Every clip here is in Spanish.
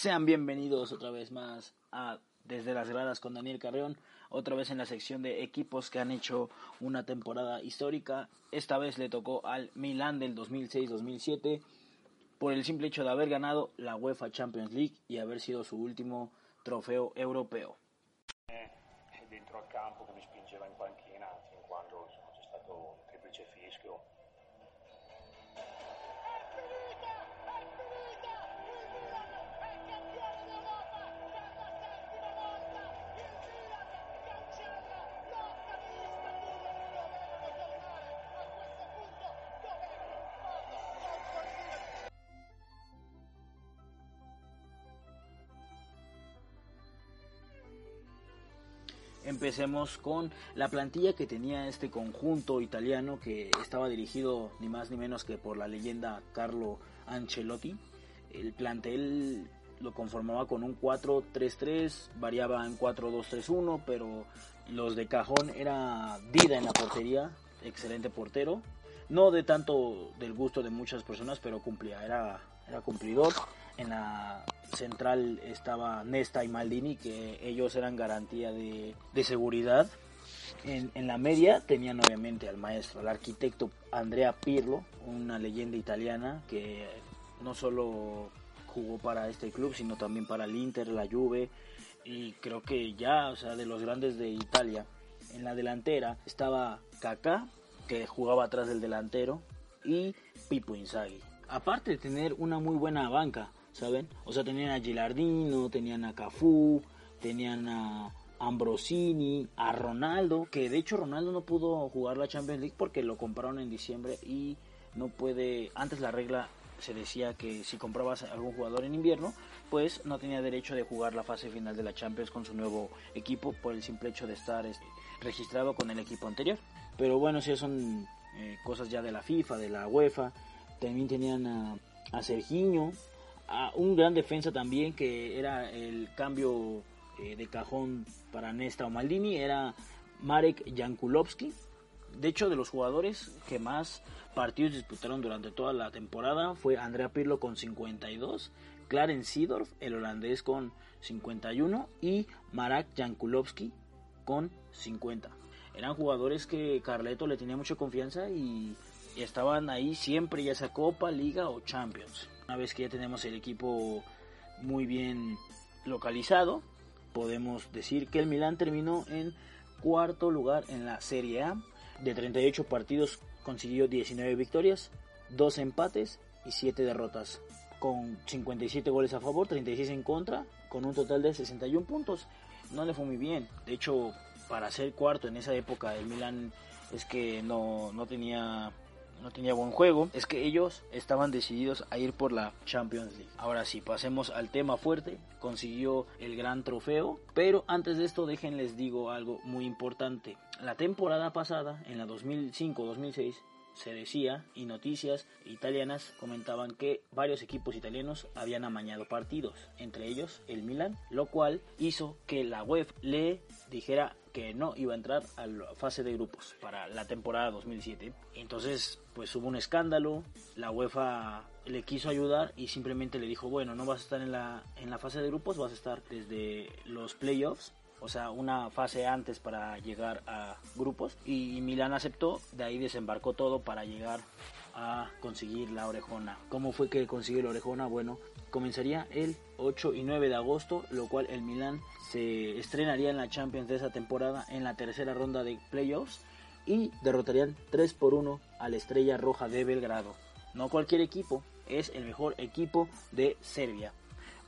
Sean bienvenidos otra vez más a Desde las Gradas con Daniel Carreón, otra vez en la sección de equipos que han hecho una temporada histórica. Esta vez le tocó al Milan del 2006-2007 por el simple hecho de haber ganado la UEFA Champions League y haber sido su último trofeo europeo. Empecemos con la plantilla que tenía este conjunto italiano que estaba dirigido ni más ni menos que por la leyenda Carlo Ancelotti. El plantel lo conformaba con un 4-3-3, variaba en 4-2-3-1, pero los de cajón era Dida en la portería, excelente portero. No de tanto del gusto de muchas personas, pero cumplía, era, era cumplidor. En la central estaba Nesta y Maldini, que ellos eran garantía de, de seguridad. En, la media tenían obviamente al maestro, al arquitecto Andrea Pirlo, una leyenda italiana que no solo jugó para este club, sino también para el Inter, la Juve, y creo que ya, o sea, de los grandes de Italia. En la delantera estaba Kaká, que jugaba atrás del delantero, y Pipo Inzaghi. Aparte de tener una muy buena banca, ¿saben? O sea, tenían a Gilardino, tenían a Cafú, tenían a Ambrosini, a Ronaldo, que de hecho Ronaldo no pudo jugar la Champions League porque lo compraron en diciembre y no puede, antes la regla se decía que si comprabas a algún jugador en invierno, pues no tenía derecho de jugar la fase final de la Champions con su nuevo equipo por el simple hecho de estar este, registrado con el equipo anterior. Pero bueno, si son eh, cosas ya de la FIFA, de la UEFA. También tenían a, a Serginho, a un gran defensa también que era el cambio eh, de cajón para Nesta o Maldini, era Marek Jankulovski. De hecho, de los jugadores que más partidos disputaron durante toda la temporada fue Andrea Pirlo con 52, Clarence Seedorf, el holandés con 51 y Marek Jankulovski con 50. Eran jugadores que Carleto le tenía mucha confianza y estaban ahí siempre, ya sea Copa, Liga o Champions. Una vez que ya tenemos el equipo muy bien localizado, podemos decir que el Milan terminó en cuarto lugar en la Serie A. De 38 partidos consiguió 19 victorias, 2 empates y 7 derrotas, con 57 goles a favor, 36 en contra, con un total de 61 puntos. No le fue muy bien. De hecho, para ser cuarto en esa época, el Milan es que no, no tenía no tenía buen juego, es que ellos estaban decididos a ir por la Champions League. Ahora sí, pasemos al tema fuerte. Consiguió el gran trofeo, pero antes de esto déjenles digo algo muy importante. La temporada pasada, en la 2005-2006, se decía y noticias italianas comentaban que varios equipos italianos habían amañado partidos, entre ellos el Milan, lo cual hizo que la web le dijera que no iba a entrar a la fase de grupos para la temporada 2007. Entonces, pues hubo un escándalo, la UEFA le quiso ayudar y simplemente le dijo, bueno, no vas a estar en la, en la fase de grupos, vas a estar desde los playoffs o sea, una fase antes para llegar a grupos y Milán aceptó, de ahí desembarcó todo para llegar a conseguir la orejona. ¿Cómo fue que consiguió la orejona? Bueno, comenzaría el 8 y 9 de agosto, lo cual el Milán se estrenaría en la Champions de esa temporada en la tercera ronda de playoffs y derrotarían 3 por 1 a la Estrella Roja de Belgrado. No cualquier equipo, es el mejor equipo de Serbia.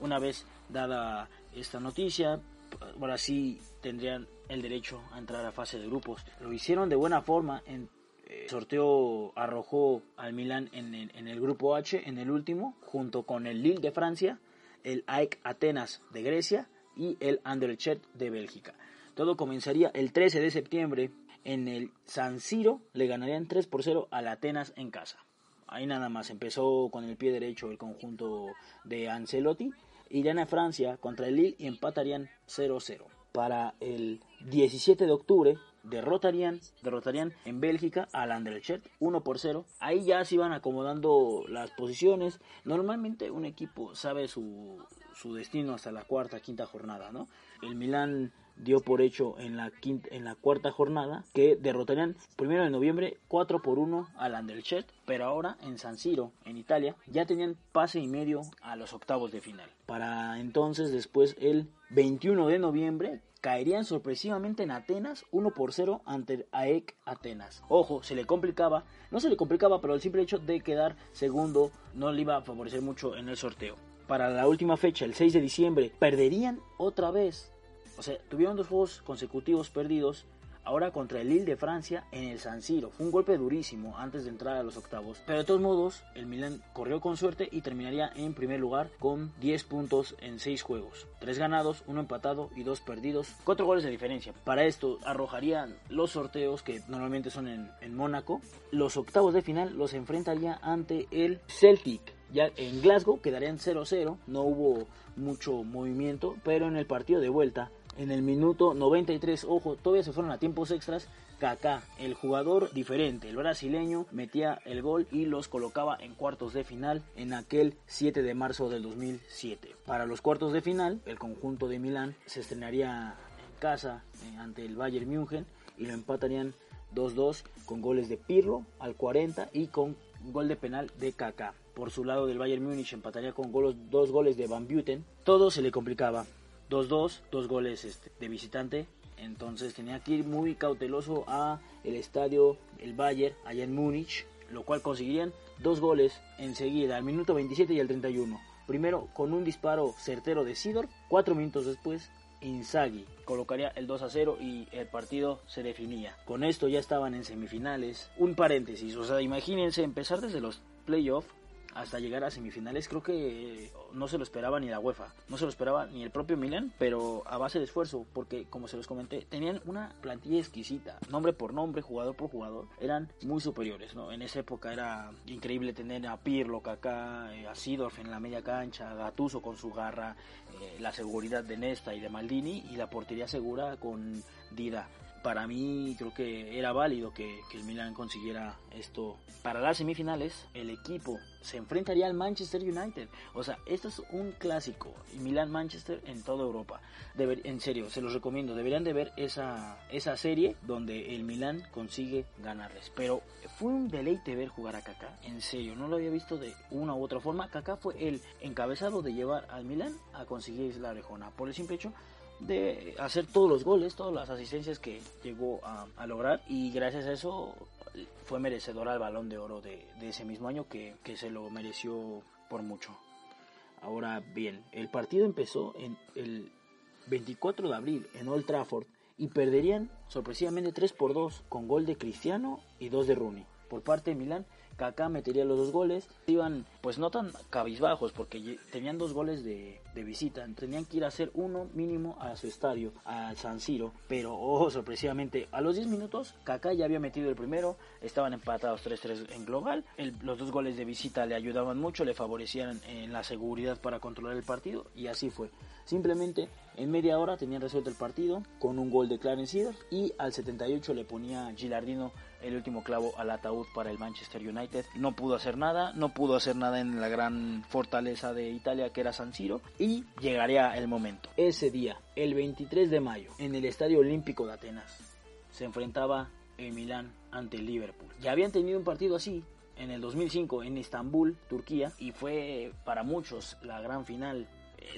Una vez dada esta noticia, ahora sí tendrían el derecho a entrar a fase de grupos. Lo hicieron de buena forma. En, el sorteo arrojó al Milan en, el grupo H, en el último, junto con el Lille de Francia, el AEK Atenas de Grecia y el Anderlecht de Bélgica. Todo comenzaría el 13 de septiembre en el San Siro, le ganarían 3 por 0 al Atenas en casa. Ahí nada más empezó con el pie derecho el conjunto de Ancelotti irían a Francia contra el Lille y empatarían 0-0. Para el 17 de octubre derrotarían, derrotarían en Bélgica al Anderlecht 1 por 0. Ahí ya se iban acomodando las posiciones. Normalmente un equipo sabe su, su destino hasta la cuarta, quinta jornada, ¿no? El Milan dio por hecho en la, quinta, en la cuarta jornada que derrotarían primero de noviembre 4 por 1 al Anderlecht, pero ahora en San Siro, en Italia, ya tenían pase y medio a los octavos de final. Para entonces, después el 21 de noviembre, caerían sorpresivamente en Atenas 1 por 0 ante AEK Atenas. Ojo, se le complicaba, no se le complicaba, pero el simple hecho de quedar segundo no le iba a favorecer mucho en el sorteo. Para la última fecha, el 6 de diciembre, perderían otra vez o sea, tuvieron dos juegos consecutivos perdidos, ahora contra el Lille de Francia en el San Siro. Fue un golpe durísimo antes de entrar a los octavos. Pero de todos modos, el Milan corrió con suerte y terminaría en primer lugar con 10 puntos en 6 juegos. 3 ganados, 1 empatado y 2 perdidos. 4 goles de diferencia. Para esto arrojarían los sorteos que normalmente son en, en Mónaco. Los octavos de final los enfrentaría ante el Celtic. Ya en Glasgow quedarían 0-0, no hubo mucho movimiento, pero en el partido de vuelta en el minuto 93, ojo, todavía se fueron a tiempos extras. Kaká, el jugador diferente, el brasileño, metía el gol y los colocaba en cuartos de final en aquel 7 de marzo del 2007. Para los cuartos de final, el conjunto de Milán se estrenaría en casa eh, ante el Bayern München y lo empatarían 2-2 con goles de Pirlo al 40 y con gol de penal de Kaká. Por su lado del Bayern Múnich empataría con dos goles de Van Buten. Todo se le complicaba 2-2, dos goles este, de visitante. Entonces tenía que ir muy cauteloso a el estadio el Bayern allá en Múnich, lo cual conseguirían dos goles enseguida, al minuto 27 y al 31. Primero con un disparo certero de Sidor, cuatro minutos después Inzaghi colocaría el 2 a 0 y el partido se definía. Con esto ya estaban en semifinales. Un paréntesis, o sea, imagínense empezar desde los playoffs hasta llegar a semifinales. Creo que no se lo esperaba ni la UEFA, no se lo esperaba ni el propio Milan, pero a base de esfuerzo, porque como se los comenté, tenían una plantilla exquisita, nombre por nombre, jugador por jugador, eran muy superiores, ¿no? En esa época era increíble tener a Pirlo, Kaká, eh, a Sidorf en la media cancha, a Gattuso con su garra, eh, la seguridad de Nesta y de Maldini y la portería segura con Dida para mí creo que era válido que, el Milan consiguiera esto. Para las semifinales, el equipo se enfrentaría al Manchester United. O sea, esto es un clásico. Milan-Manchester en toda Europa. en serio, se los recomiendo. Deberían de ver esa, esa serie donde el Milan consigue ganarles. Pero fue un deleite ver jugar a Kaká. En serio, no lo había visto de una u otra forma. Kaká fue el encabezado de llevar al Milan a conseguir la orejona. Por el simple hecho de hacer todos los goles, todas las asistencias que llegó a, lograr y gracias a eso fue merecedor al balón de oro de, ese mismo año que, que, se lo mereció por mucho. Ahora bien, el partido empezó en el 24 de abril en Old Trafford y perderían sorpresivamente 3 por 2 con gol de Cristiano y 2 de Rooney. Por parte de Milán Kaká metería los dos goles. Iban pues no tan cabizbajos porque tenían dos goles de, visita. Tenían que ir a hacer uno mínimo a su estadio, a San Siro. Pero, ojo, sorpresivamente, a los 10 minutos Kaká ya había metido el primero. Estaban empatados 3-3 en global. los dos goles de visita le ayudaban mucho, le favorecían en la seguridad para controlar el partido. Y así fue. Simplemente en media hora tenían resuelto el partido con un gol de Clarence y al 78 le ponía Gilardino el último clavo al ataúd para el Manchester United. No pudo hacer nada, no pudo hacer nada en la gran fortaleza de Italia que era San Siro y llegaría el momento. Ese día, el 23 de mayo, en el Estadio Olímpico de Atenas, se enfrentaba el Milán ante el Liverpool. Ya habían tenido un partido así en el 2005 en Estambul, Turquía, y fue para muchos la gran final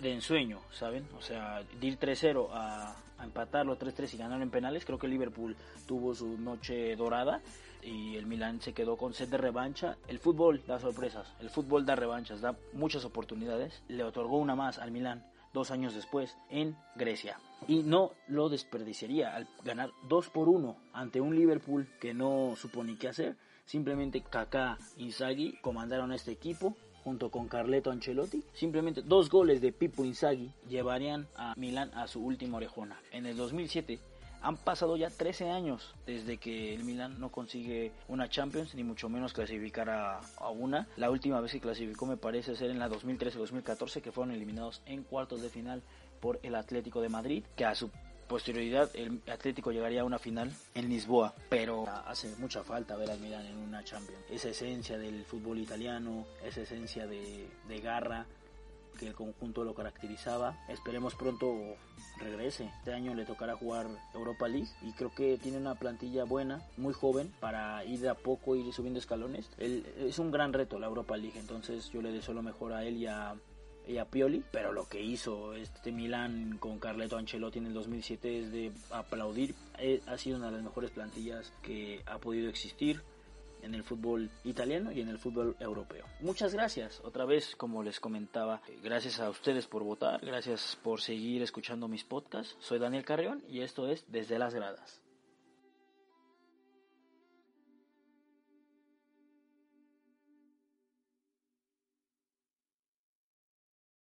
de ensueño, ¿saben? O sea, de ir 3-0 a, empatarlo 3-3 y ganar en penales, creo que Liverpool tuvo su noche dorada y el Milan se quedó con sed de revancha. El fútbol da sorpresas, el fútbol da revanchas, da muchas oportunidades. Le otorgó una más al Milan dos años después en Grecia. Y no lo desperdiciaría al ganar 2 por 1 ante un Liverpool que no supo ni qué hacer. Simplemente Kaká y Inzaghi comandaron este equipo junto con Carleto Ancelotti. Simplemente dos goles de Pipo Inzaghi llevarían a Milán a su última orejona. En el 2007 han pasado ya 13 años desde que el Milan no consigue una Champions, ni mucho menos clasificar a, una. La última vez que clasificó me parece ser en la 2013-2014, que fueron eliminados en cuartos de final por el Atlético de Madrid, que a su posterioridad el Atlético llegaría a una final en Lisboa, pero hace mucha falta ver al Milan en una Champions. Esa esencia del fútbol italiano, esa esencia de, garra, que el conjunto lo caracterizaba. Esperemos pronto regrese. Este año le tocará jugar Europa League y creo que tiene una plantilla buena, muy joven, para ir de a poco, ir subiendo escalones. es un gran reto la Europa League, entonces yo le deseo lo mejor a él y a, y a Pioli, pero lo que hizo este Milan con Carleto Ancelotti en el 2007 es de aplaudir. Eh, ha sido una de las mejores plantillas que ha podido existir en el fútbol italiano y en el fútbol europeo. Muchas gracias, otra vez como les comentaba, gracias a ustedes por votar, gracias por seguir escuchando mis podcasts. Soy Daniel Carreón y esto es Desde las Gradas.